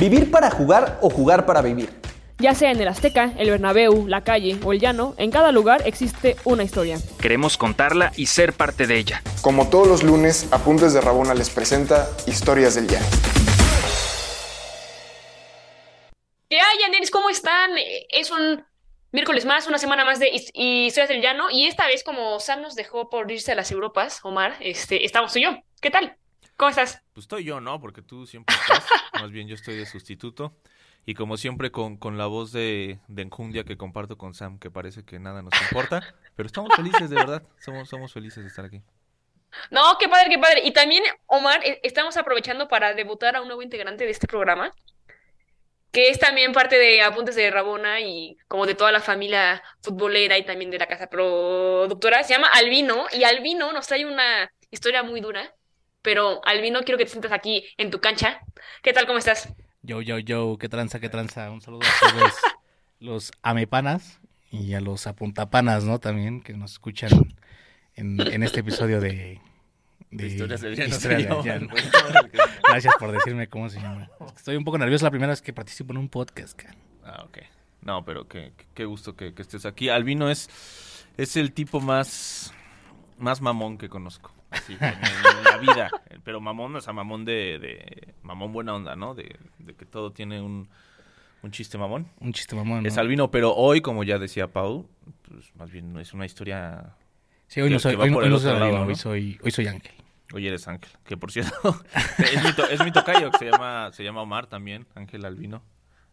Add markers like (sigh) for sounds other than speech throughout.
Vivir para jugar o jugar para vivir. Ya sea en el Azteca, el Bernabéu, la calle o el llano, en cada lugar existe una historia. Queremos contarla y ser parte de ella. Como todos los lunes, Apuntes de Rabona les presenta Historias del Llano. ¿Qué hay, Yaneris? ¿Cómo están? Es un miércoles más, una semana más de Historias del Llano. Y esta vez, como Sam nos dejó por irse a las Europas, Omar, este, estamos tú y yo. ¿Qué tal? ¿Cómo estás? Pues estoy yo, ¿no? Porque tú siempre estás. (laughs) Más bien yo estoy de sustituto. Y como siempre con, con la voz de, de, enjundia que comparto con Sam, que parece que nada nos importa. Pero estamos felices, de verdad. Somos, somos felices de estar aquí. No, qué padre, qué padre. Y también, Omar, e, estamos aprovechando para debutar a un nuevo integrante de este programa, que es también parte de Apuntes de Rabona y como de toda la familia futbolera y también de la casa productora. Se llama Albino y Albino nos trae una historia muy dura pero Albino, quiero que te sientas aquí en tu cancha. ¿Qué tal? ¿Cómo estás? Yo, yo, yo, qué tranza, qué tranza. Un saludo a todos (laughs) los amepanas y a los apuntapanas, ¿no? También que nos escuchan en, en este episodio de, de, historias del llano. (laughs) Gracias por decirme cómo se llama. Estoy un poco nervioso la primera vez que participo en un podcast. Ah, ok. No, pero qué, qué gusto que, que, estés aquí. Albino es, es el tipo más, más mamón que conozco así, en, la vida. Pero mamón, o sea, mamón de, de mamón buena onda, ¿no? De, de que todo tiene un, un chiste mamón. Un chiste mamón. ¿no? Es Albino, pero hoy, como ya decía Pau, pues más bien es una historia. Sí, hoy no soy, hoy, hoy no soy Albino, ¿no? hoy soy, hoy soy Ángel. Hoy eres Ángel, que por cierto, (laughs) es, mi to, es mi tocayo, que se llama, se llama Omar también, Ángel Albino.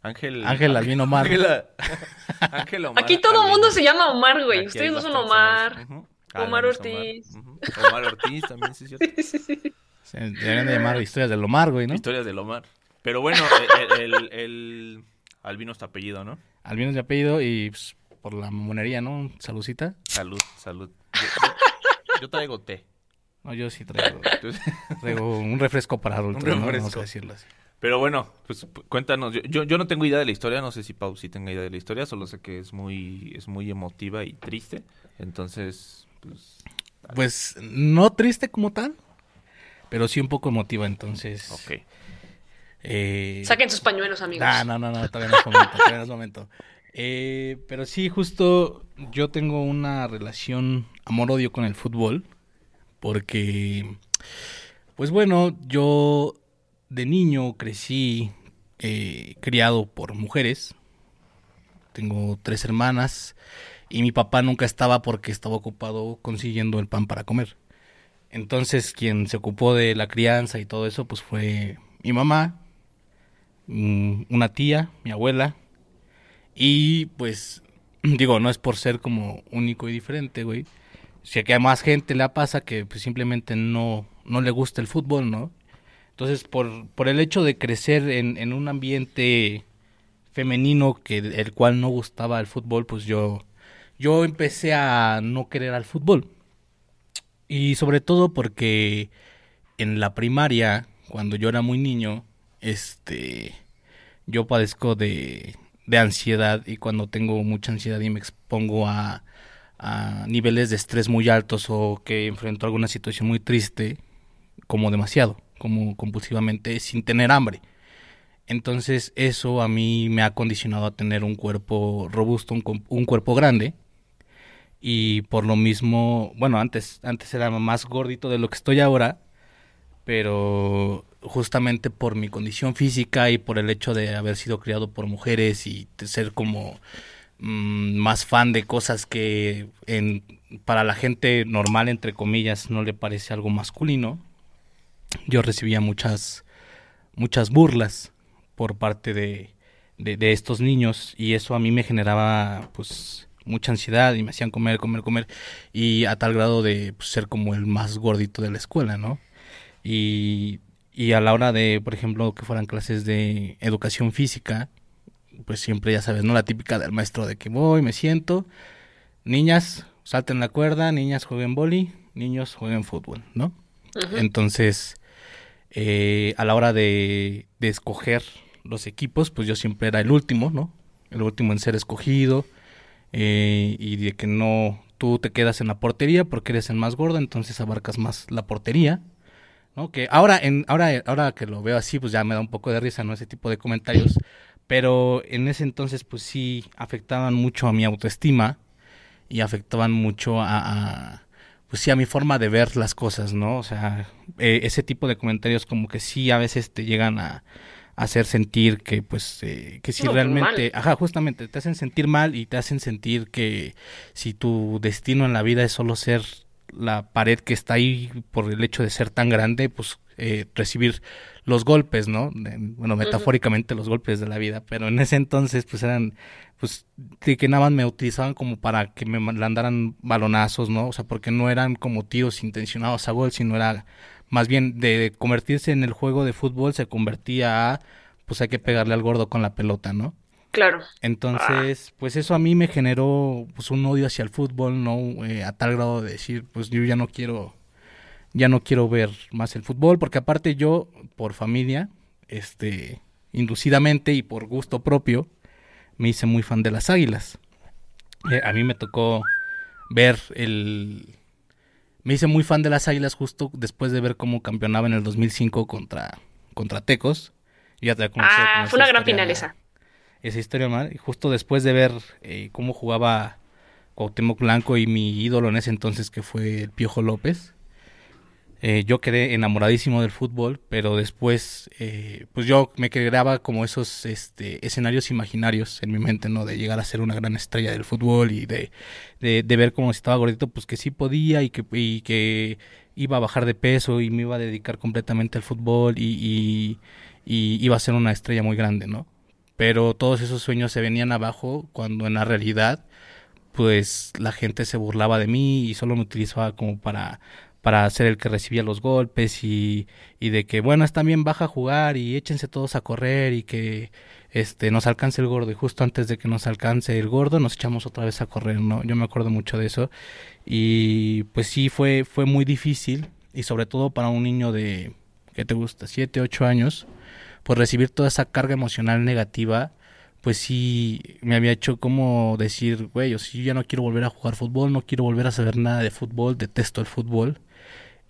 Ángel, Ángel Albino Omar. Ángel, (laughs) Ángel Omar. Aquí todo el mundo se llama Omar, güey. Ustedes no son Omar. Uh -huh. Omar Ortiz. Omar. Uh -huh. Omar Ortiz también, sí, es cierto. (laughs) Sí, sí, sí. Se deberían de llamar historias del Omar, güey, ¿no? Historias del Omar. Pero bueno, (laughs) el, el, el, Albino es tu apellido, ¿no? Albino es mi apellido y pues, por la monería, ¿no? Saludcita. Salud, salud. Yo, yo, yo traigo té. No, yo sí traigo, (laughs) traigo un refresco para adultos, un refresco. ¿no? Vamos a decirlo así. Pero bueno, pues cuéntanos. Yo, yo, yo, no tengo idea de la historia, no sé si Pau sí tenga idea de la historia, solo sé que es muy, es muy emotiva y triste. Entonces, pues. Pues no triste como tal, pero sí un poco emotiva, entonces. Ok. Eh... Saquen sus pañuelos, amigos. Ah, no, no, no, todavía no es momento, todavía no es momento. Eh, pero sí, justo yo tengo una relación amor-odio con el fútbol, porque, pues bueno, yo de niño crecí eh, criado por mujeres. Tengo tres hermanas y mi papá nunca estaba porque estaba ocupado consiguiendo el pan para comer. Entonces quien se ocupó de la crianza y todo eso pues fue mi mamá, mm, una tía, mi abuela y pues (clears throat) digo, no es por ser como único y diferente, güey. Si que a más gente le pasa que pues, simplemente no, no le gusta el fútbol, ¿no? Entonces, por, por el hecho de crecer en, en un ambiente femenino que el cual no gustaba el fútbol, pues yo, yo empecé a no querer al fútbol. Y sobre todo porque en la primaria, cuando yo era muy niño, este, yo padezco de, de ansiedad y cuando tengo mucha ansiedad y me expongo a, a niveles de estrés muy altos o que enfrento alguna situación muy triste, como demasiado como compulsivamente sin tener hambre. Entonces eso a mí me ha condicionado a tener un cuerpo robusto, un, un, cuerpo grande. Y por lo mismo, bueno, antes, antes era más gordito de lo que estoy ahora, pero justamente por mi condición física y por el hecho de haber sido criado por mujeres y ser como mmm, más fan de cosas que para la gente normal, entre comillas, no le parece algo masculino, yo recibía muchas, muchas burlas por parte de, de, de, estos niños y eso a mí me generaba pues mucha ansiedad y me hacían comer, comer, comer y a tal grado de pues, ser como el más gordito de la escuela, ¿no? Y, y a la hora de, por ejemplo, que fueran clases de educación física, pues siempre ya sabes, ¿no? La típica del maestro de que voy, me siento, niñas, salten la cuerda, niñas jueguen boli, niños jueguen fútbol, ¿no? Uh -huh. Entonces, eh, a la hora de, de, escoger los equipos, pues yo siempre era el último, ¿no? El último en ser escogido eh, y de que no tú te quedas en la portería porque eres el más gordo, entonces abarcas más la portería, ¿no? Que ahora, en, ahora, ahora que lo veo así, pues ya me da un poco de risa, ¿no? Ese tipo de comentarios. Pero en ese entonces, pues sí, afectaban mucho a mi autoestima y afectaban mucho a, pues sí, a mi forma de ver las cosas, ¿no? O sea, eh, ese tipo de comentarios como que sí a veces te llegan a hacer sentir que, pues, eh, que si No, realmente, ajá, justamente, te hacen sentir mal y te hacen sentir que si tu destino en la vida es solo ser la pared que está ahí por el hecho de ser tan grande, pues eh, recibir los golpes, ¿no? Bueno, metafóricamente los golpes de la vida, pero en ese entonces pues eran, pues, de que nada más me utilizaban como para que me mandaran balonazos, ¿no? O sea, porque no eran como tiros intencionados a gol, sino era más bien de convertirse en el juego de fútbol se convertía a, pues hay que pegarle al gordo con la pelota, ¿no? Claro. Entonces, pues eso a mí me generó pues un odio hacia el fútbol, ¿no? Eh, a tal grado de decir, pues yo ya no quiero, ya no quiero ver más el fútbol, porque aparte yo, por familia, este, inducidamente y por gusto propio, me hice muy fan de las águilas. Eh, a mí me tocó ver el... Me hice muy fan de las águilas justo después de ver cómo campeonaba en el 2005 contra, contra Tecos. Y ya te Ah, fue una gran final esa. esa historia mal. Y justo después de ver eh, cómo jugaba Cuauhtémoc Blanco y mi ídolo en ese entonces que fue el Piojo López, eh, yo quedé enamoradísimo del fútbol, pero después, eh, pues yo me creaba como esos este, escenarios imaginarios en mi mente, ¿no? De llegar a ser una gran estrella del fútbol y de, de, de ver cómo estaba gordito, pues que sí podía y que, y que iba a bajar de peso y me iba a dedicar completamente al fútbol y, y, y iba a ser una estrella muy grande, ¿no? Pero todos esos sueños se venían abajo cuando en la realidad, pues la gente se burlaba de mí y solo me utilizaba como para para ser el que recibía los golpes y, y de que bueno está bien baja a jugar y échense todos a correr y que este nos alcance el gordo y justo antes de que nos alcance el gordo nos echamos otra vez a correr no yo me acuerdo mucho de eso. Y pues sí fue fue muy difícil y sobre todo para un niño de que te gusta siete ocho años pues recibir toda esa carga emocional negativa pues sí me había hecho como decir, güey, o sea, yo ya no quiero volver a jugar fútbol, no quiero volver a saber nada de fútbol, detesto el fútbol.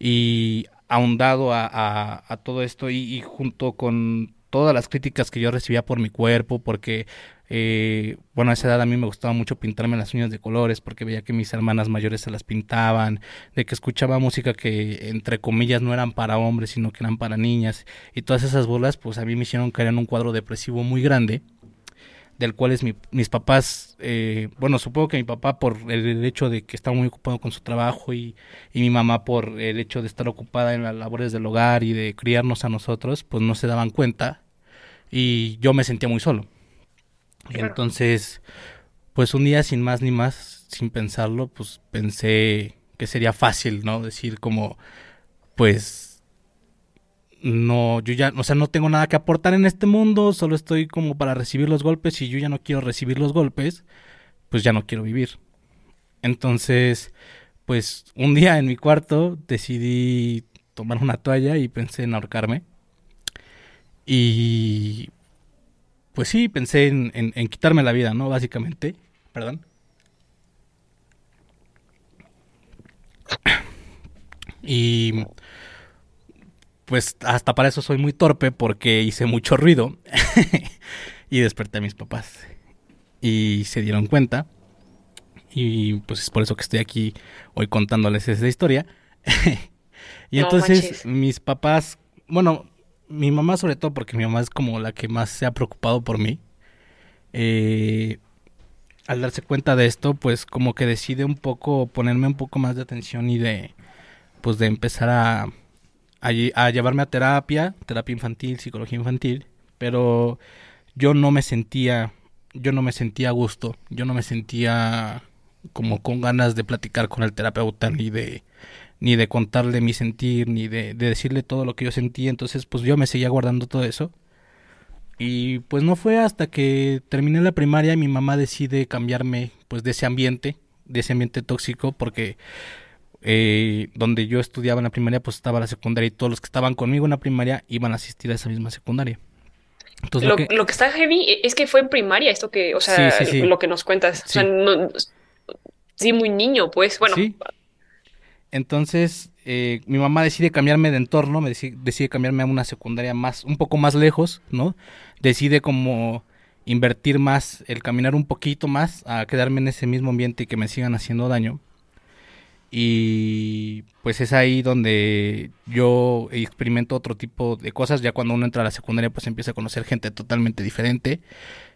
Y ahondado a, a, todo esto y, y junto con todas las críticas que yo recibía por mi cuerpo, porque, eh, bueno, a esa edad a mí me gustaba mucho pintarme las uñas de colores, porque veía que mis hermanas mayores se las pintaban, de que escuchaba música que, entre comillas, no eran para hombres, sino que eran para niñas, y todas esas burlas, pues a mí me hicieron caer en un cuadro depresivo muy grande del cual es mi, mis papás, eh, bueno, supongo que mi papá por el, el hecho de que estaba muy ocupado con su trabajo y, y mi mamá por el hecho de estar ocupada en las labores del hogar y de criarnos a nosotros, pues no se daban cuenta y yo me sentía muy solo. Y Claro. entonces, pues un día sin más ni más, sin pensarlo, pues pensé que sería fácil, ¿no? Decir como, pues no, yo ya, o sea, no tengo nada que aportar en este mundo, solo estoy como para recibir los golpes y yo ya no quiero recibir los golpes, pues ya no quiero vivir. Entonces, pues un día en mi cuarto decidí tomar una toalla y pensé en ahorcarme. Y pues sí, pensé en, en, en quitarme la vida, ¿no? Básicamente. Perdón. Y pues hasta para eso soy muy torpe porque hice mucho ruido (laughs) y desperté a mis papás. Y se dieron cuenta. Y pues es por eso que estoy aquí hoy contándoles esa historia. (laughs) Y No entonces manches. mis papás bueno mi mamá sobre todo porque mi mamá es como la que más se ha preocupado por mí eh, al darse cuenta de esto pues como que decide un poco ponerme un poco más de atención y de pues de empezar a a, lle- a llevarme a terapia, terapia infantil, psicología infantil, pero yo no me sentía, yo no me sentía a gusto, yo no me sentía como con ganas de platicar con el terapeuta ni de ni de contarle mi sentir ni de, de decirle todo lo que yo sentía, entonces pues yo me seguía guardando todo eso. Y pues no fue hasta que terminé la primaria y mi mamá decide cambiarme pues de ese ambiente, de ese ambiente tóxico porque eh, donde yo estudiaba en la primaria, pues estaba la secundaria y todos los que estaban conmigo en la primaria iban a asistir a esa misma secundaria. Entonces, Lo, lo que- lo que está heavy e, es que fue en primaria esto que, o sea, Sí, sí, sí. lo que nos cuentas. O sea, Sí. no- sí, muy niño, pues. Bueno. Entonces, eh, mi mamá decide cambiarme de entorno, me decide, decide cambiarme a una secundaria más, un poco más lejos, ¿no? Decide como invertir más, el caminar un poquito más, a quedarme en ese mismo ambiente y que me sigan haciendo daño. Y pues es ahí donde yo experimento otro tipo de cosas. Ya cuando uno entra a la secundaria, pues empieza a conocer gente totalmente diferente.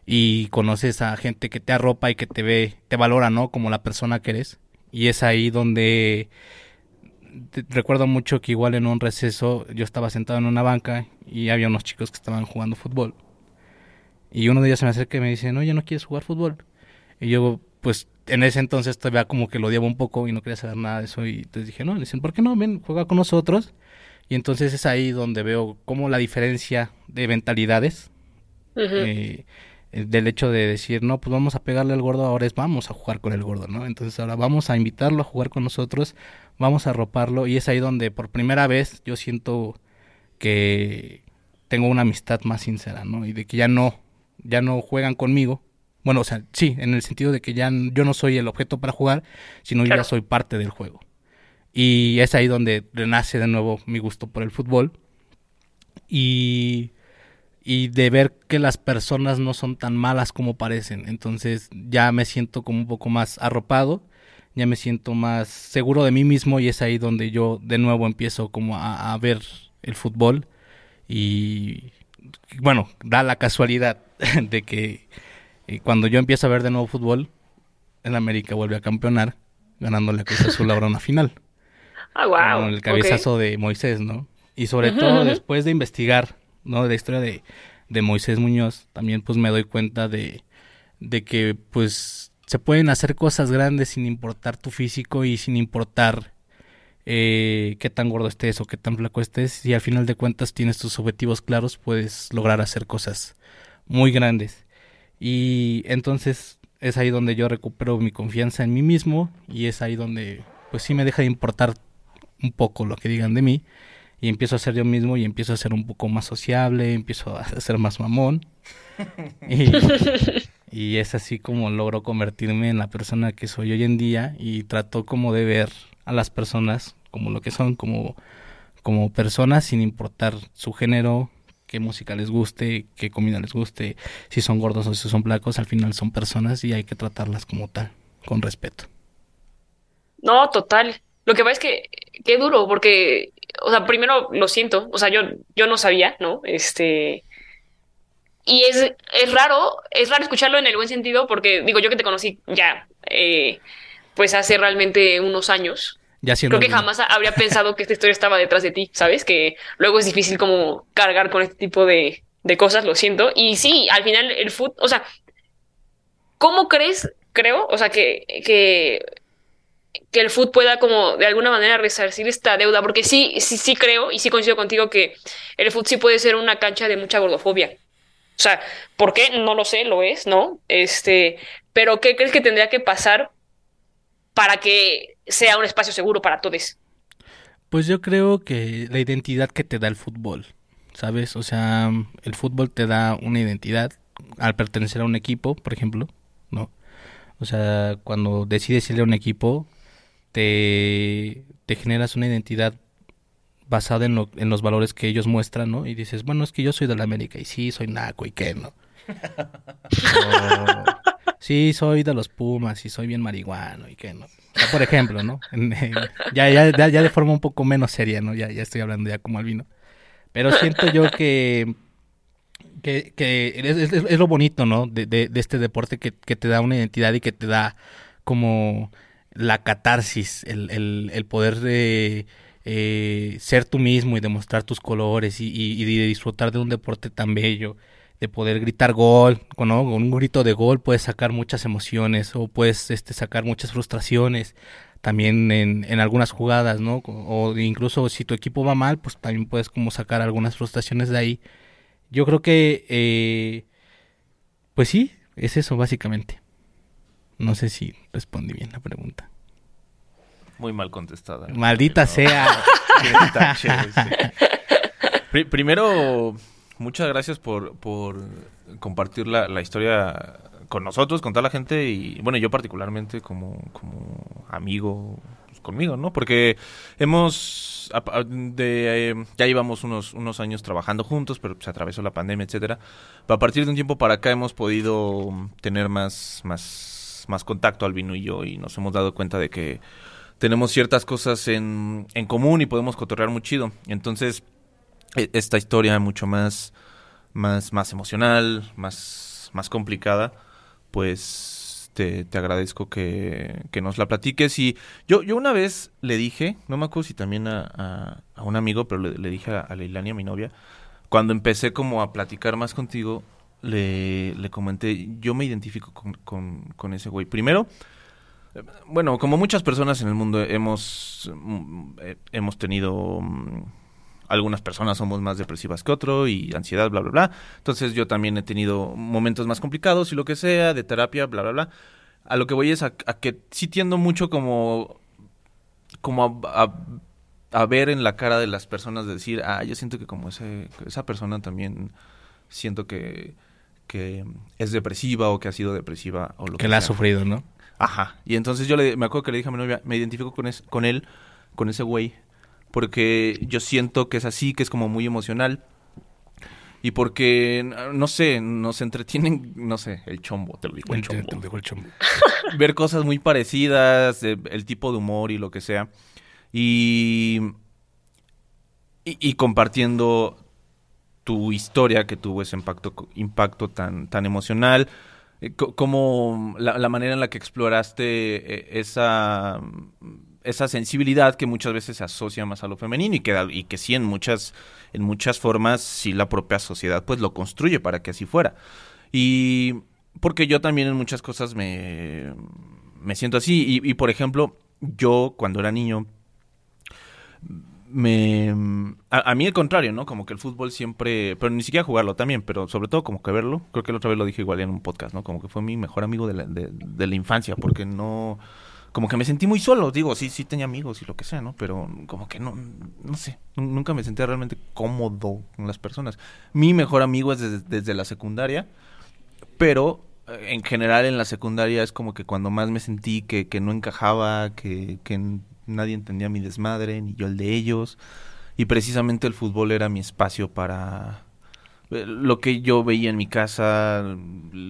Y conoces a gente que te arropa y que te ve, te valora, ¿no? Como la persona que eres. Y es ahí donde recuerdo mucho que igual en un receso yo estaba sentado en una banca y había unos chicos que estaban jugando fútbol. Y uno de ellos se me acerca y me dice, no, ya no quieres jugar fútbol. Y yo, pues, en ese entonces todavía como que lo odiaba un poco y no quería saber nada de eso. Y entonces dije, no, dicen, ¿por qué no? Ven, juega con nosotros. Y entonces es ahí donde veo como la diferencia de mentalidades. Eh, eh, del hecho de decir, no, pues vamos a pegarle al gordo, ahora es vamos a jugar con el gordo, ¿no? Entonces ahora vamos a invitarlo a jugar con nosotros, vamos a arroparlo y es ahí donde por primera vez yo siento que tengo una amistad más sincera, ¿no? Y de que ya no, ya no juegan conmigo. Bueno, o sea, sí, en el sentido de que ya yo no soy el objeto para jugar, sino yo ya soy parte del juego. Y es ahí donde renace de nuevo mi gusto por el fútbol. Y, y de ver que las personas no son tan malas como parecen. Entonces ya me siento como un poco más arropado, ya me siento más seguro de mí mismo y es ahí donde yo de nuevo empiezo como a, a ver el fútbol. Y bueno, da la casualidad (laughs) de que eh, cuando yo empiezo a ver de nuevo fútbol, el América vuelve a campeonar, ganándole a Cruz Azul ahora una final. Ah, wow. Con el cabezazo de Moisés, ¿no? Y sobre todo después de investigar, ¿no? De la historia de, de Moisés Muñoz, también pues me doy cuenta de, de que pues se pueden hacer cosas grandes sin importar tu físico y sin importar eh, qué tan gordo estés o qué tan flaco estés. Si al final de cuentas tienes tus objetivos claros, puedes lograr hacer cosas muy grandes. Y entonces es ahí donde yo recupero mi confianza en mí mismo y es ahí donde pues sí me deja de importar un poco lo que digan de mí y empiezo a ser yo mismo y empiezo a ser un poco más sociable, empiezo a (laughs) ser más mamón. Y, (laughs) y es así como logro convertirme en la persona que soy hoy en día y trato como de ver a las personas como lo que son, como, como personas sin importar su género, qué música les guste, qué comida les guste, si son gordos o si son flacos, al final son personas y hay que tratarlas como tal, con respeto. No, total. Lo que pasa es que qué duro, porque, o sea, primero lo siento, o sea, yo, yo no sabía, ¿no? Este, y es, es raro, es raro escucharlo en el buen sentido, porque digo, yo que te conocí ya, eh, pues hace realmente unos años, Ya siendo creo que jamás habría pensado que esta historia estaba detrás de ti, ¿sabes? Que luego es difícil como cargar con este tipo de, de cosas, lo siento. Y sí, al final el fútbol, o sea, ¿cómo crees, creo, o sea, que, que, que el fútbol pueda como de alguna manera resarcir esta deuda? Porque sí, sí, sí creo y sí coincido contigo que el fútbol sí puede ser una cancha de mucha gordofobia. O sea, ¿por qué? No lo sé, lo es, ¿no? Este, pero ¿qué crees que tendría que pasar para que sea un espacio seguro para todos? Pues yo creo que la identidad que te da el fútbol, ¿sabes? O sea, el fútbol te da una identidad al pertenecer a un equipo, por ejemplo, ¿no? O sea, cuando decides irle a un equipo, te, te generas una identidad basada en, lo- en los valores que ellos muestran, ¿no? Y dices, bueno, es que yo soy de la América y sí, soy naco y qué, ¿no? (laughs) O, sí, soy de los Pumas y soy bien marihuano y qué, ¿no? Por ejemplo, ¿no? Ya, ya, ya, de forma un poco menos seria, ¿no? Ya, ya estoy hablando ya como albino. Pero siento yo que, que, que es, lo bonito, ¿no? De, de, este deporte que, que te da una identidad y que te da como la catarsis, el, el, el poder de eh, ser tú mismo y demostrar tus colores y, y, y disfrutar de un deporte tan bello, de poder gritar gol, ¿no? Con un grito de gol puedes sacar muchas emociones o puedes este, sacar muchas frustraciones también en, en algunas jugadas, ¿no? O incluso si tu equipo va mal, pues también puedes como sacar algunas frustraciones de ahí. Yo creo que, eh, pues sí, es eso básicamente. No sé si respondí bien la pregunta. Muy mal contestada. Maldita No. sea. (laughs) Primero, muchas gracias por, por compartir la, la historia con nosotros, con toda la gente y, bueno, yo particularmente como, como amigo, pues, conmigo, ¿no? Porque hemos, a- a- de, eh, ya llevamos unos, unos años trabajando juntos, pero se atravesó la pandemia, etcétera. Pero a partir de un tiempo para acá hemos podido tener más, más, más contacto, Albino y yo, y nos hemos dado cuenta de que tenemos ciertas cosas en, en común y podemos cotorrear muy chido. Entonces, esta historia mucho más, más, más emocional, más, más complicada, pues te, te agradezco que, que nos la platiques. Y yo, yo una vez le dije, no me acuerdo si también a, a- un amigo, pero le, dije a, a mi novia, cuando empecé como a platicar más contigo, le, le comenté, yo me identifico con, con, con ese güey. Primero, bueno, como muchas personas en el mundo hemos, mm, eh, hemos tenido... algunas personas somos más depresivas que otro y ansiedad, bla, bla, bla. Entonces yo también he tenido momentos más complicados y lo que sea, de terapia, bla, bla, bla. A lo que voy es a, a que sí tiendo mucho como, como a, a- a ver en la cara de las personas de decir, ah, yo siento que como ese, esa persona también siento que, que es depresiva o que ha sido depresiva o lo que, Que la ha sufrido, ¿no? Ajá. Y entonces yo le, me acuerdo que le dije a mi novia, me identifico con, es- con él, con ese güey, porque yo siento que es así, que es como muy emocional. Y porque, no sé, nos entretienen, no sé, el chombo, te lo digo, el chombo. te dejo el chombo. (laughs) Ver cosas muy parecidas, de- el tipo de humor y lo que sea. Y, y, y compartiendo tu historia que tuvo ese impacto, impacto tan, tan emocional, eh, co- como la, la manera en la que exploraste eh, esa, esa sensibilidad que muchas veces se asocia más a lo femenino y que, y que sí en muchas, en muchas formas sí la propia sociedad pues lo construye para que así fuera. Y porque yo también en muchas cosas me, me siento así. Y, y, por ejemplo, yo cuando era niño me a, mí el contrario, ¿no? Como que el fútbol siempre, pero ni siquiera jugarlo también, pero sobre todo como que verlo. Creo que la otra vez lo dije igual en un podcast, ¿no? Como que fue mi mejor amigo de la, de la infancia, porque no, como que me sentí muy solo. Digo, sí, sí tenía amigos y lo que sea, ¿no? Pero como que no, no sé, nun- nunca me sentía realmente cómodo con las personas. Mi mejor amigo es desde, desde la secundaria, pero eh, en general en la secundaria es como que cuando más me sentí que, que no encajaba, que, que nadie entendía mi desmadre, ni yo el de ellos. Y precisamente el fútbol era mi espacio para eh, lo que yo veía en mi casa,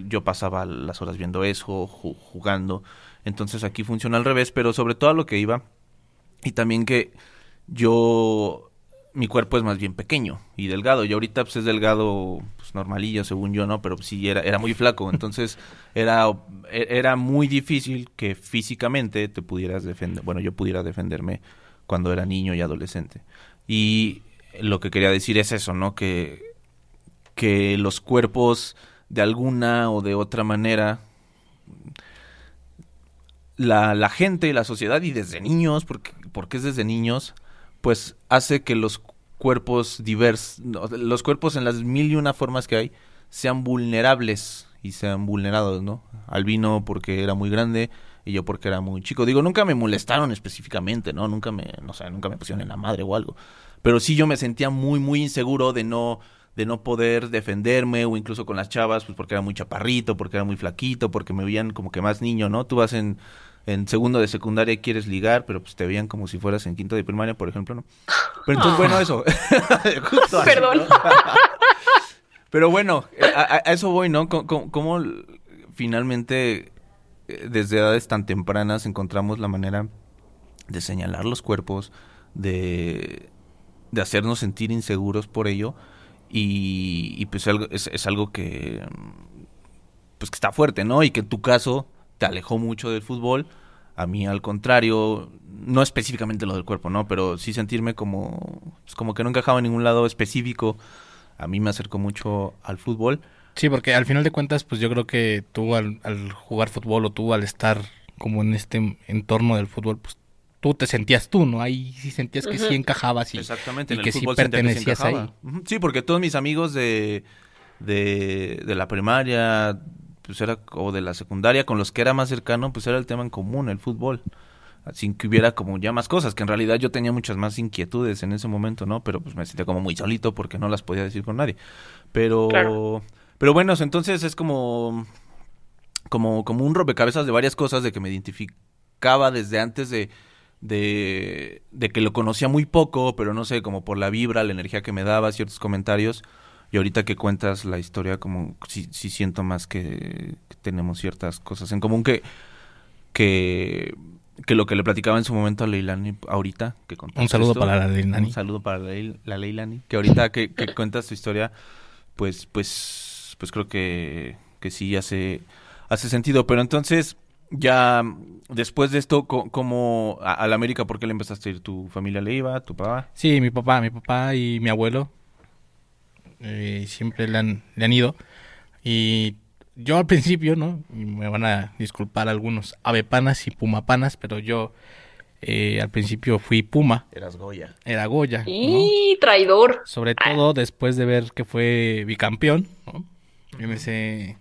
yo pasaba las horas viendo eso, ju- jugando. Entonces aquí funciona al revés, pero sobre todo a lo que iba. Y también que yo, mi cuerpo es más bien pequeño y delgado. Y ahorita pues es delgado, pues normalillo según yo, ¿no? Pero sí era, era muy flaco. (laughs) Entonces era, era muy difícil que físicamente te pudieras defender. Bueno, yo pudiera defenderme cuando era niño y adolescente. Y lo que quería decir es eso, ¿no? Que, que los cuerpos de alguna o de otra manera la, la gente, la sociedad y desde niños, porque, porque es desde niños, pues hace que los cuerpos diversos, los cuerpos en las mil y una formas que hay, sean vulnerables y sean vulnerados, ¿no? Albino porque era muy grande y yo porque era muy chico. Digo, nunca me molestaron específicamente, ¿no? Nunca me, no sé, nunca me pusieron en la madre o algo. Pero sí yo me sentía muy, muy inseguro de no, de no poder defenderme o incluso con las chavas, pues porque era muy chaparrito, porque era muy flaquito, porque me veían como que más niño, ¿no? Tú vas en, en segundo de secundaria y quieres ligar, pero pues te veían como si fueras en quinto de primaria, por ejemplo, ¿no? Pero entonces, bueno, eso. (laughs) Justo así, Perdón. ¿no? Pero bueno, a, a- eso voy, ¿no? ¿Cómo, l- finalmente eh, desde edades tan tempranas encontramos la manera de señalar los cuerpos, de, de hacernos sentir inseguros por ello? Y, y pues es, es algo que pues que está fuerte, ¿no? Y que en tu caso te alejó mucho del fútbol. A mí al contrario, no específicamente lo del cuerpo, ¿no? Pero sí sentirme como, pues, como que no encajaba en ningún lado específico. A mí me acercó mucho al fútbol. Sí, porque al final de cuentas, pues yo creo que tú al, al jugar fútbol o tú al estar como en este entorno del fútbol, pues tú te sentías tú, ¿no? Ahí sí sentías que Ujú. sí encajabas y, Exactamente, y en que el sí fútbol que sí pertenecías encajaba. ahí. Sí, porque todos mis amigos de, de, de la primaria, pues era, o de la secundaria, con los que era más cercano, pues era el tema en común, el fútbol. Sin que hubiera como ya más cosas, que en realidad yo tenía muchas más inquietudes en ese momento, ¿no? Pero pues me sentía como muy solito porque no las podía decir con nadie. Pero, Claro. pero bueno, entonces es como, como, como un rompecabezas de varias cosas de que me identificaba desde antes de, de, de que lo conocía muy poco, pero no sé, como por la vibra, la energía que me daba, ciertos comentarios. Y ahorita que cuentas la historia, como sí, sí siento más que, que tenemos ciertas cosas en común que, que, que lo que le platicaba en su momento a Leilani ahorita. Que contaste Un saludo esto. para la Leilani. Un saludo para la, la Leilani. Que ahorita que, que (coughs) cuentas tu historia, pues, pues, pues creo que, que sí hace, hace sentido. Pero entonces, ya después de esto, co- ¿cómo a, a la América, por qué le empezaste a ir? ¿Tu familia le iba? ¿Tu papá? Sí, mi papá, mi papá y mi abuelo eh, siempre le han, le han ido. Y yo al principio, ¿no? Y me van a disculpar algunos avepanas y pumapanas, pero yo eh, al principio fui puma, Eras Goya. era Goya, ¿no? Y traidor. Sobre todo después de ver que fue bicampeón, ¿no? En ese,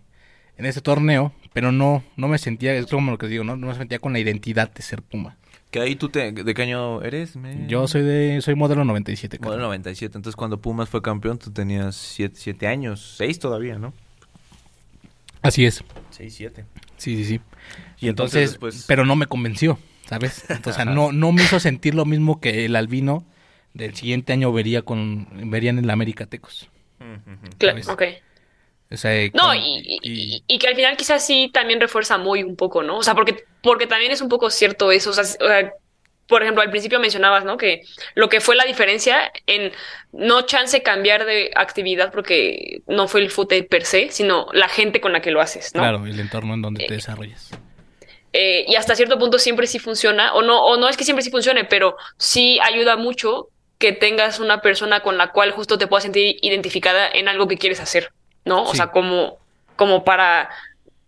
en ese torneo, pero no, no me sentía, es como lo que digo, ¿no? No me sentía con la identidad de ser puma. Que ahí tú te, ¿de qué año eres? Me- Yo soy de, soy modelo 97, Modelo creo. 97. Entonces, cuando Pumas fue campeón, tú tenías 7 años. 6 todavía, ¿no? Así es. 6, 7. Sí, sí, sí. Y entonces, después- pero no me convenció, ¿sabes? Entonces, no, no me hizo sentir lo mismo que el albino del siguiente año vería con, verían en la América Tecos. Claro, ¿Sabes? ok. O sea, No, con- y, y- y- y que al final quizás sí también refuerza muy un poco, ¿no? O sea, porque, porque también es un poco cierto eso. O sea, s- o sea, por ejemplo, al principio mencionabas, ¿no? Que lo que fue la diferencia en no chance cambiar de actividad porque no fue el fútbol per se, sino la gente con la que lo haces, ¿no? claro, el entorno en donde te desarrollas. Eh, y hasta cierto punto siempre sí funciona, o no, o no es que siempre sí funcione, pero sí ayuda mucho que tengas una persona con la cual justo te puedas sentir identificada en algo que quieres hacer, ¿no? O sea, como, como para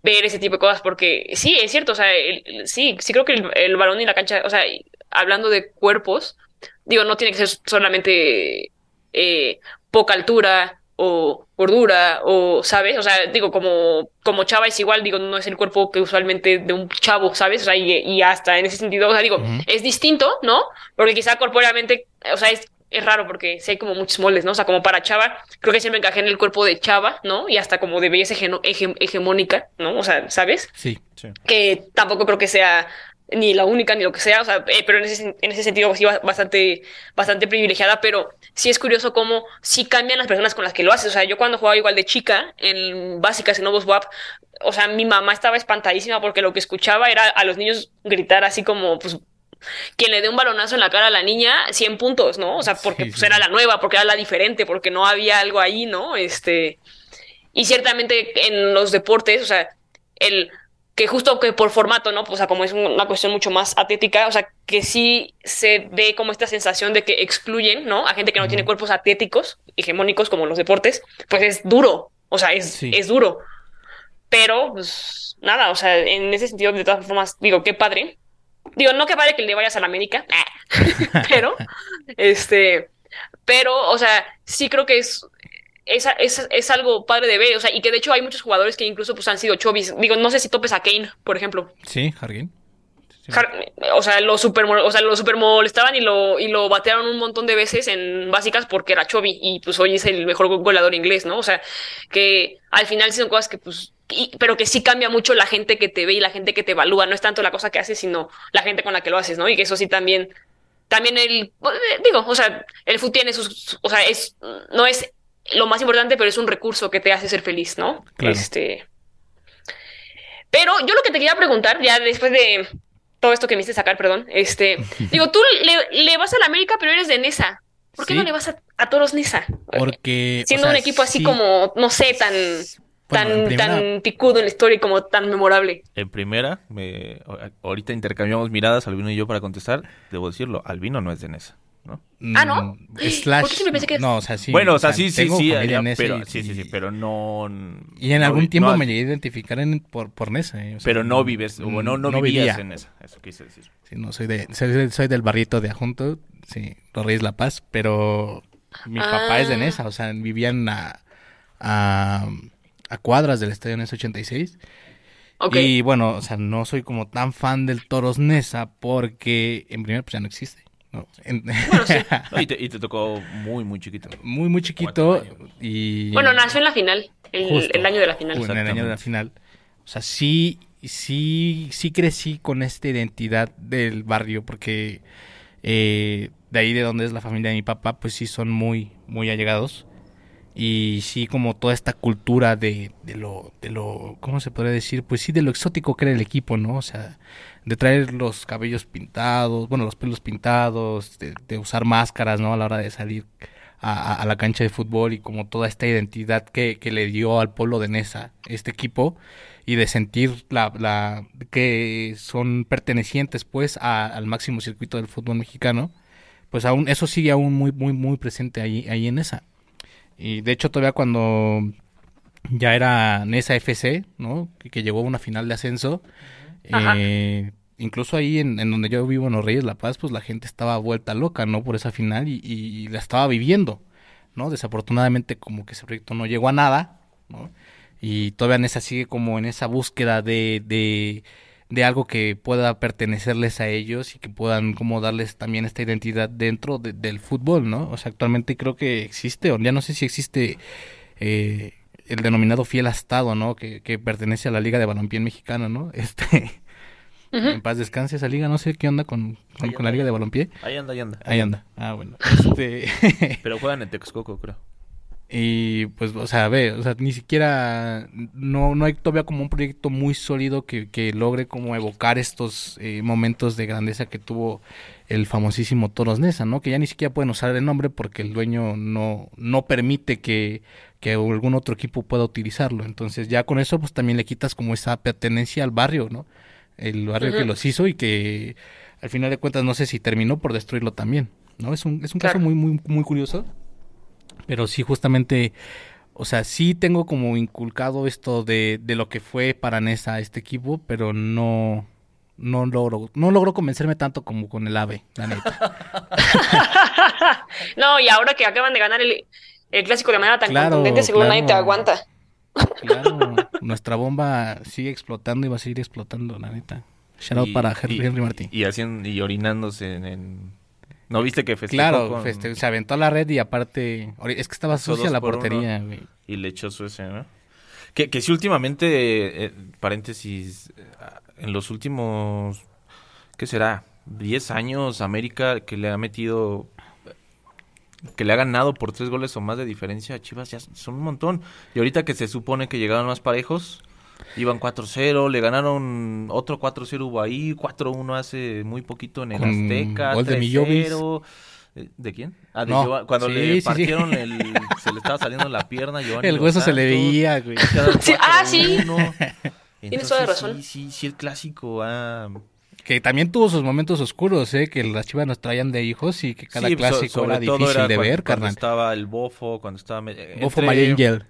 ver ese tipo de cosas, porque sí, es cierto, o sea, el- el- sí, sí creo que el, el balón y la cancha, o sea, hablando de cuerpos, digo, no tiene que ser solamente eh, poca altura o gordura o, ¿sabes? O sea, digo, como, como chava es igual, digo, no es el cuerpo que usualmente de un chavo, ¿sabes? O sea, y, y hasta en ese sentido, o sea, digo, es distinto, ¿no? Porque quizá corpóreamente, o sea, es, es raro porque sí hay como muchos moldes, ¿no? O sea, como para chava, creo que siempre encajé en el cuerpo de chava, ¿no? Y hasta como de belleza hege- hegemónica, ¿no? O sea, ¿sabes? Sí. Sí. que tampoco creo que sea ni la única ni lo que sea, o sea, eh, pero en ese, en ese sentido sí ba- bastante, bastante privilegiada, pero sí es curioso cómo sí cambian las personas con las que lo haces, o sea, yo cuando jugaba igual de chica en básicas en Novos WAP, o sea, mi mamá estaba espantadísima porque lo que escuchaba era a los niños gritar así como, pues, quien le dé un balonazo en la cara a la niña, 100 puntos, ¿no? O sea, porque Sí, pues sí. era la nueva, porque era la diferente, porque no había algo ahí, ¿no? Este, y ciertamente en los deportes, o sea, el que justo que por formato, ¿no? O sea, como es una cuestión mucho más atlética, o sea, que sí se ve como esta sensación de que excluyen, ¿no? A gente que no tiene cuerpos atléticos, hegemónicos como los deportes, pues es duro, o sea, es, Sí. es duro. Pero, pues, nada, o sea, en ese sentido, de todas formas, digo, qué padre. Digo, no que padre que le vayas a la América, (laughs) pero, este, pero, o sea, sí creo que es, es, es, es algo padre de ver, o sea, y que de hecho hay muchos jugadores que incluso pues han sido chovis. Digo, no sé si topes a Kane, por ejemplo. Sí, Hargin. Sí. O sea, lo super, o sea, lo super molestaban y lo, y lo batearon un montón de veces en básicas porque era Chovy y pues hoy es el mejor go- goleador inglés, ¿no? O sea, que al final sí son cosas que pues, y- pero que sí cambia mucho la gente que te ve y la gente que te evalúa, no es tanto la cosa que haces, sino la gente con la que lo haces, ¿no? Y que eso sí también, también el, eh, digo, o sea, el fútbol tiene sus, o sea, es, no es lo más importante, pero es un recurso que te hace ser feliz, ¿no? Claro. Este, pero yo lo que te quería preguntar, ya después de todo esto que me hiciste sacar, perdón, este, (laughs) digo, tú le, le vas a la América, pero eres de Nesa. ¿Por qué Sí. no le vas a, a Toros Nesa? Porque. o Siendo sea, un equipo así sí. como, no sé, tan, Bueno, tan, primera- tan picudo en la historia y como tan memorable. En primera, me- ahorita intercambiamos miradas, Albino y yo, para contestar. Debo decirlo, Albino no es de Nesa, ¿no? Ah, ¿no? Mm, Slash. ¿Por qué pensé que- No, o sea, sí. bueno, o sea, sí, sí, tengo sí, pero, y- sí, sí, sí, pero no... Y en no algún tiempo no- me llegué a identificar en, por, por Nesa. eh, o sea, Pero no vives, o no, no, vivías vivía. en esa, eso quise decir. Sí, no, soy, de, soy, soy del barrito de Ajunto, sí, Los Reyes La Paz, pero mi papá es de Ah. Nesa, o sea, vivían a, a, a cuadras del estadio Nesa 86. Ok. Y bueno, o sea, no soy como tan fan del Toros Nesa porque en primer pues ya no existe. ¿No? En- (laughs) No, y, te, y te tocó muy, muy chiquito. muy, muy chiquito y... Bueno, nació en la final, el, año de la final. en el año de la final. O sea, sí, sí, sí crecí con esta identidad del barrio, porque eh, de ahí de donde es la familia de mi papá, pues sí son muy, muy allegados. Y sí, como toda esta cultura de, de lo, de lo, ¿cómo se podría decir? Pues sí, de lo exótico que era el equipo, ¿no? O sea, de traer los cabellos pintados, bueno, los pelos pintados, de, de usar máscaras, ¿no? A la hora de salir a, a, la cancha de fútbol y como toda esta identidad que, que le dio al pueblo de Nesa este equipo y de sentir la, la que son pertenecientes pues al máximo circuito del fútbol mexicano, pues aún eso sigue aún muy muy muy presente ahí ahí en esa. Y de hecho todavía cuando ya era Nesa FC, ¿no? Que, que llegó a una final de ascenso, eh, incluso ahí en, en, donde yo vivo en Los Reyes La Paz, pues la gente estaba vuelta loca, ¿no? Por esa final y, y, la estaba viviendo, ¿no? Desafortunadamente como que ese proyecto no llegó a nada, ¿no? Y todavía Nesa sigue como en esa búsqueda de, de, de algo que pueda pertenecerles a ellos y que puedan como darles también esta identidad dentro de, del fútbol, ¿no? O sea, actualmente creo que existe, o ya no sé si existe eh, el denominado fiel astado, ¿no? Que, que pertenece a la Liga de Balompié Mexicana, ¿no? (laughs) Este... Uh -huh. En paz descanse esa liga, no sé qué onda con, con, con la liga de balompié. Ahí anda, ahí anda. Ahí anda. Ah, bueno. (laughs) Este... Pero juegan en Texcoco, creo. Y pues, o sea, ve, o sea, ni siquiera, no, no hay todavía como un proyecto muy sólido que, que logre como evocar estos eh, momentos de grandeza que tuvo el famosísimo Toros Nesa, ¿no? Que ya ni siquiera pueden usar el nombre porque el dueño no, no permite que, que algún otro equipo pueda utilizarlo. Entonces ya con eso pues también le quitas como esa pertenencia al barrio, ¿no? El barrio uh -huh. que los hizo y que al final de cuentas no sé si terminó por destruirlo también, ¿no? Es un, es un claro. caso muy, muy, muy curioso. Pero sí, justamente, o sea, sí tengo como inculcado esto de, de lo que fue para Nesa este equipo, pero no, no logro, no logro convencerme tanto como con el AVE, la neta. (laughs) no, y ahora que acaban de ganar el, el clásico de manera tan claro, contundente, seguro claro, nadie te aguanta. Claro, (laughs) nuestra bomba sigue explotando y va a seguir explotando, la neta. Shout out para Henry, y, Henry Martín. Y, haciendo, y orinándose en, en ¿No viste que festejó Claro, con... feste se aventó a la red y aparte... Es que estaba sucia la portería, güey. Y le echó su ese, ¿no? Que, que sí, últimamente, eh, paréntesis, en los últimos, ¿qué será? 10 años, América que le ha metido, que le ha ganado por tres goles o más de diferencia a Chivas, ya son un montón. Y ahorita que se supone que llegaron más parejos, Iban 4-0, le ganaron otro 4-0 hubo ahí, 4-1 hace muy poquito en el Con Azteca, gol de Millovis. ¿Eh? ¿De quién? Ah, de No, Cuando sí, le sí, sí. partieron el... (laughs) se le estaba saliendo la pierna Giovanni El hueso se le Santos, veía, güey. (laughs) ah, sí. 4-1. (laughs) Tienes toda la razón. Sí, sí, sí, el clásico ah, Que también tuvo sus momentos oscuros, ¿eh? Que las chivas nos traían de hijos y que cada sí, so- clásico sobre era difícil era de cuando- ver, cuando carnal. estaba el Bofo, cuando estaba... eh, Bofo entre- My Angel.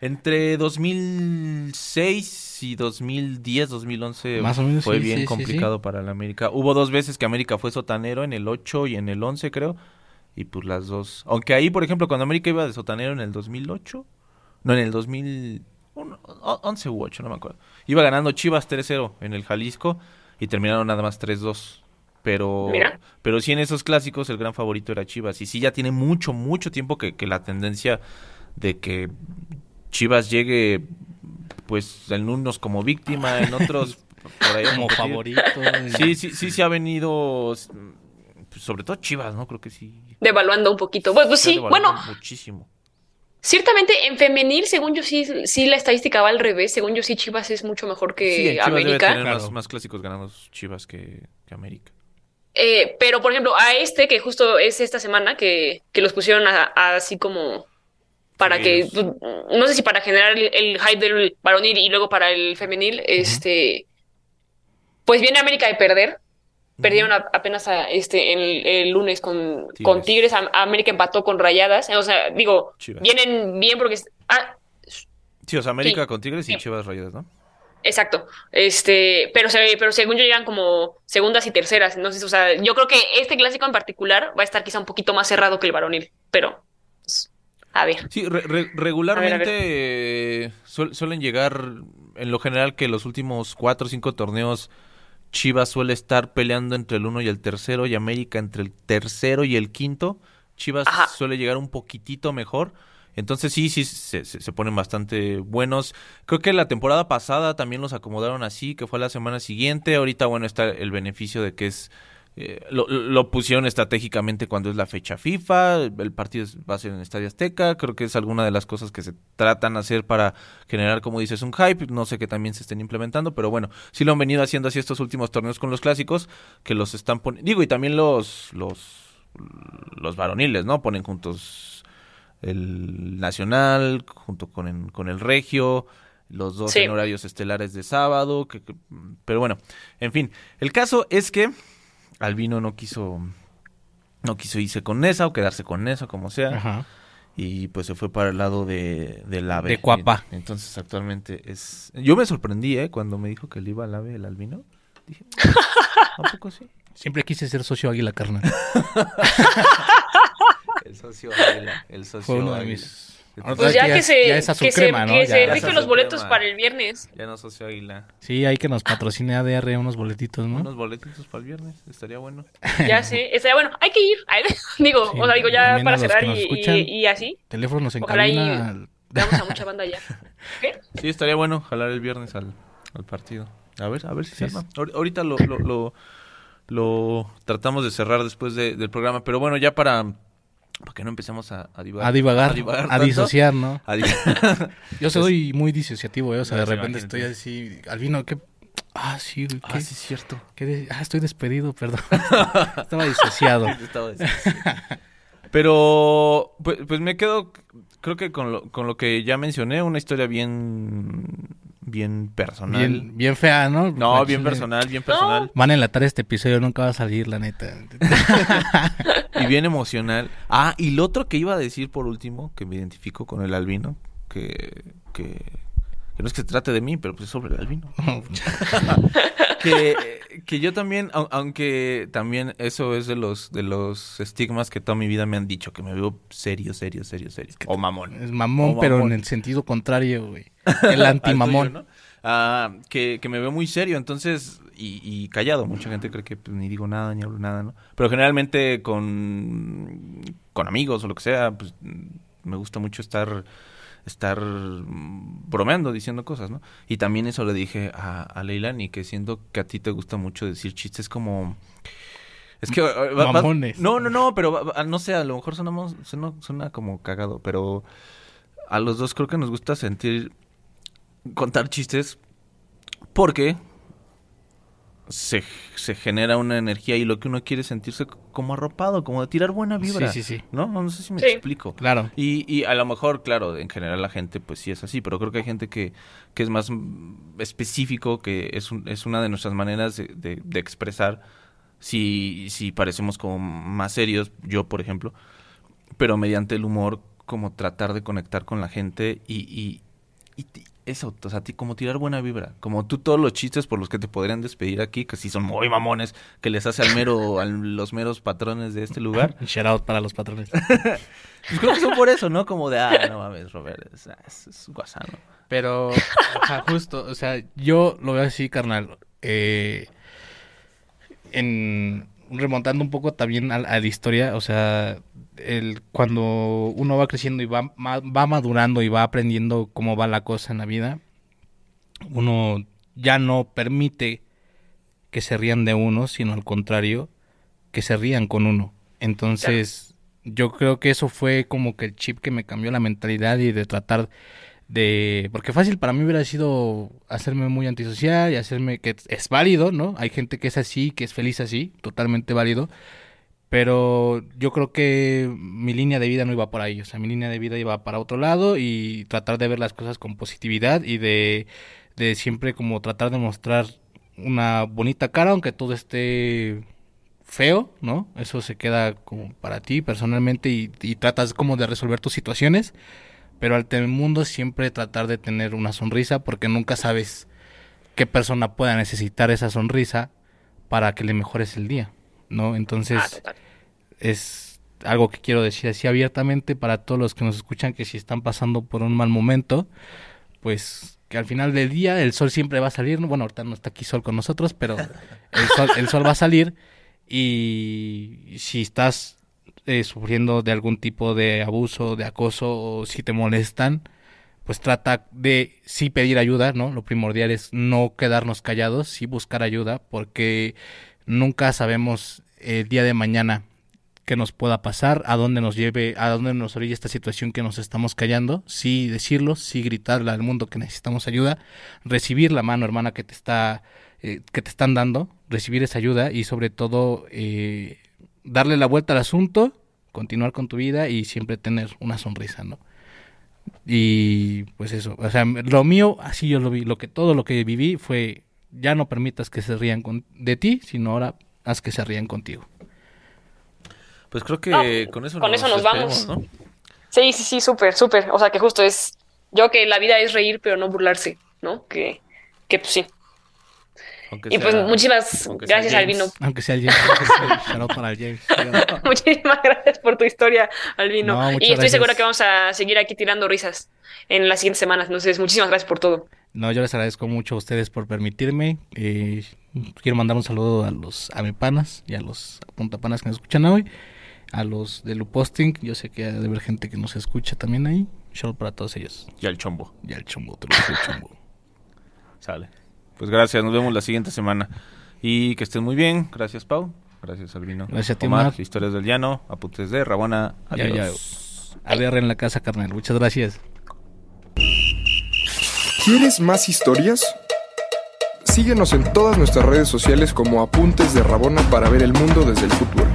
Entre 2006 y 2010, 2011 Más o menos, fue sí, bien sí, sí, complicado para el América. Hubo dos veces que América fue sotanero, en el 8 y en el 11 creo, y pues las dos. Aunque ahí, por ejemplo, cuando América iba de sotanero en el 2008, no, en el 2011 u 8, no me acuerdo. Iba ganando Chivas 3-0 en el Jalisco y terminaron nada más 3-2. Pero, Mira. pero sí en esos clásicos el gran favorito era Chivas. Y sí ya tiene mucho, mucho tiempo que, que la tendencia de que Chivas llegue, pues en unos como víctima, en otros por ahí Como competir. favorito. Sí, sí, sí se ha venido, pues, sobre todo Chivas, ¿no? Creo que sí. Devaluando un poquito. Pues, pues sí, bueno, Muchísimo. ciertamente en femenil, según yo sí, sí la estadística va al revés. Según yo sí, Chivas es mucho mejor que sí, en Chivas debe América. tener más, más clásicos ganados Chivas que, que América. Eh, pero, por ejemplo, a este, que justo es esta semana, que, que los pusieron a- a- así como para que, Seguidos. no sé si para generar el, el hype del varonil y luego para el femenil, este, pues viene América de perder. Perdieron a- apenas a, este, el, el lunes con Tigres. con Tigres. Am- América empató con Rayadas. O sea, digo, Chivas. vienen bien porque... Ah, Sí, o sea, América Sí. con Tigres y Sí. Chivas Rayadas, ¿no? Exacto, este, pero, se- pero según yo llegan como segundas y terceras, entonces, o sea, yo creo que este clásico en particular va a estar quizá un poquito más cerrado que el varonil, pero, pues, a ver. Sí, re- re- regularmente eh, suel- suelen llegar, en lo general, que los últimos cuatro o cinco torneos Chivas suele estar peleando entre el uno y el tercero y América entre el tercero y el quinto. Chivas Ajá. suele llegar un poquitito mejor. Entonces sí, sí, se, se, se ponen bastante buenos. Creo que la temporada pasada también los acomodaron así, que fue la semana siguiente. Ahorita, bueno, está el beneficio de que es... eh, lo, lo pusieron estratégicamente cuando es la fecha FIFA, el partido es- va a ser en Estadio Azteca, creo que es alguna de las cosas que se tratan de hacer para generar, como dices, un hype, no sé que también se estén implementando, pero bueno, sí lo han venido haciendo así estos últimos torneos con los clásicos, que los están poniendo, digo, y también los, los, los varoniles, ¿no? Ponen juntos el Nacional, junto con el, con el Regio, los dos Sí. en horarios estelares de sábado, que, que- pero bueno, en fin, el caso es que Albino no quiso no quiso irse con Nesa o quedarse con Nesa, como sea, Ajá. y pues se fue para el lado de, del AVE. De Cuapa. Entonces actualmente es... Yo me sorprendí, ¿eh? Cuando me dijo que le iba al AVE el Albino. Dije, ¿a poco sí? (laughs) Siempre quise ser socio Águila Carnal. (laughs) El socio Águila, el socio Fue uno de mis... Pues Ya ya que es- se, ya es se, crema, ¿no? que Ya- se rifen los boletos crema. para el viernes. Ya no socio Águila. Sí, hay que nos patrocine ADR unos boletitos, ¿no? Unos boletitos para el viernes, estaría bueno. (laughs) Ya sé, estaría bueno, hay que ir. (laughs) Digo, Sí, o sea, digo, ya para cerrar y, escuchan. y, y así, Teléfonos en Ojalá y- cabina. al- veamos a mucha banda ya. (laughs) ¿Qué? Sí, estaría bueno jalar el viernes al, al partido. A ver, a ver si se Sí. arma. Ahor- Ahorita lo, lo, lo, lo tratamos de cerrar después de- del programa, pero bueno, ya para, para que no empecemos a, a divagar. A divagar, a, tanto. disociar, ¿no? (laughs) A (laughs) Yo soy muy disociativo, ¿eh? o sea, No, de repente estoy así, Albino, ¿qué? Ah, sí, ¿qué? Ah, sí, es cierto. ¿Qué de- Ah, estoy despedido, perdón. (laughs) Estaba disociado. Estaba sí. Pero, pues, pues me quedo, creo que con lo, con lo que ya mencioné, una historia bien, bien personal. Bien, bien fea, ¿no? No, bien personal, bien personal. Van a enlatar este episodio, nunca va a salir, la neta. (laughs) Y bien emocional. Ah, y lo otro que iba a decir por último, que me identifico con el albino, que, que, que no es que se trate de mí, pero pues es sobre el albino. (laughs) (laughs) que, que yo también, au- aunque también eso es de los, de los estigmas que toda mi vida me han dicho, que me veo serio, serio, serio, serio. O mamón. Es mamón, O pero en el sentido contrario, güey. (laughs) El antimamón. ¿no? Ah, que, que me veo muy serio, entonces, y, y callado. Mucha gente cree que pues, ni digo nada, ni hablo nada, ¿no? Pero generalmente con, con amigos o lo que sea, pues me gusta mucho estar estar bromeando, diciendo cosas, ¿no? Y también eso le dije a, a Leilani, que siento que a ti te gusta mucho decir chistes como... Es que... eh, va- no, no, no, pero va- no sé, a lo mejor sonamos, suena, suena como cagado, pero a los dos creo que nos gusta sentir contar chistes porque se, se genera una energía y lo que uno quiere es sentirse como arropado, como de tirar buena vibra. Sí, sí, sí. ¿No? No sé si me Sí. explico. Claro. Y, y a lo mejor, claro, en general la gente pues sí es así, pero creo que hay gente que, que es más específico, que es, un- es una de nuestras maneras de, de- de expresar si, si parecemos como más serios, yo por ejemplo, pero mediante el humor como tratar de conectar con la gente y, y, y ti- eso, o sea, ti- como tirar buena vibra, como tú todos los chistes por los que te podrían despedir aquí, que sí son muy mamones, que les hace al mero, (laughs) a los meros patrones de este lugar, Un (laughs) shout out para los patrones. (laughs) pues creo que son por eso, ¿no? Como de, ah, no mames, Robert, es, es, es guasano. Pero, ajá, justo, o sea, yo lo veo así, carnal. Eh, en remontando un poco también a, a la historia, o sea, el, cuando uno va creciendo y va, ma- va madurando y va aprendiendo cómo va la cosa en la vida, uno ya no permite que se rían de uno, sino al contrario, que se rían con uno. Entonces, yo creo que eso fue como que el chip que me cambió la mentalidad y de tratar de porque fácil para mí hubiera sido hacerme muy antisocial y hacerme que es válido, ¿no? Hay gente que es así, que es feliz así, totalmente válido. Pero yo creo que mi línea de vida no iba por ahí, o sea, mi línea de vida iba para otro lado y tratar de ver las cosas con positividad y de, de siempre como tratar de mostrar una bonita cara, aunque todo esté feo, ¿no? Eso se queda como para ti personalmente y, y tratas como de resolver tus situaciones pero al el mundo siempre tratar de tener una sonrisa porque nunca sabes qué persona pueda necesitar esa sonrisa para que le mejores el día, ¿no? Entonces Ah, es algo que quiero decir así abiertamente para todos los que nos escuchan que si están pasando por un mal momento, pues que al final del día el sol siempre va a salir, ¿no? bueno, ahorita no está aquí sol con nosotros, pero el sol, el sol va a salir y si estás eh, sufriendo de algún tipo de abuso, de acoso o si te molestan, pues trata de sí pedir ayuda, ¿no? Lo primordial es no quedarnos callados, sí buscar ayuda, porque nunca sabemos el día de mañana qué nos pueda pasar, a dónde nos lleve, a dónde nos orilla esta situación que nos estamos callando, sí decirlo, sí gritarle al mundo que necesitamos ayuda, recibir la mano hermana que te está, eh, que te están dando, recibir esa ayuda y sobre todo eh, darle la vuelta al asunto, continuar con tu vida y siempre tener una sonrisa, ¿no? Y pues eso, o sea, lo mío, así yo lo vi, lo que todo lo que viví fue, ya no permitas que se rían con, de ti, sino ahora haz que se rían contigo. Pues creo que No, con eso con nos, eso nos vamos. ¿no? Sí, sí, sí, súper, súper. O sea, que justo es. Yo que la vida es reír, pero no burlarse, ¿no? Que, que pues sí. Aunque Y pues muchísimas gracias. Albino. Aunque sea el James, shout out para el James. (laughs) Muchísimas gracias por tu historia, Albino. No, y estoy gracias. segura que vamos a seguir aquí tirando risas en las siguientes semanas. Entonces, muchísimas gracias por todo. No, yo les agradezco mucho a ustedes por permitirme. Eh, quiero mandar un saludo a los amepanas y a los puntapanas que nos escuchan hoy. A los de Luposting, yo sé que ha de haber gente que nos escucha también ahí. Shout out para todos ellos. Y al chombo. Y al chumbo, te lo digo, chumbo. (laughs) Sale. Pues gracias, nos vemos la siguiente semana. Y que estén muy bien. Gracias, Pau. Gracias, Albino. Gracias a ti, Omar. Historias del Llano. Apuntes de Rabona. Ya, Adiós. ya. A ver en la casa, carnal. Muchas gracias. ¿Quieres más historias? Síguenos en todas nuestras redes sociales como Apuntes de Rabona para ver el mundo desde el futuro.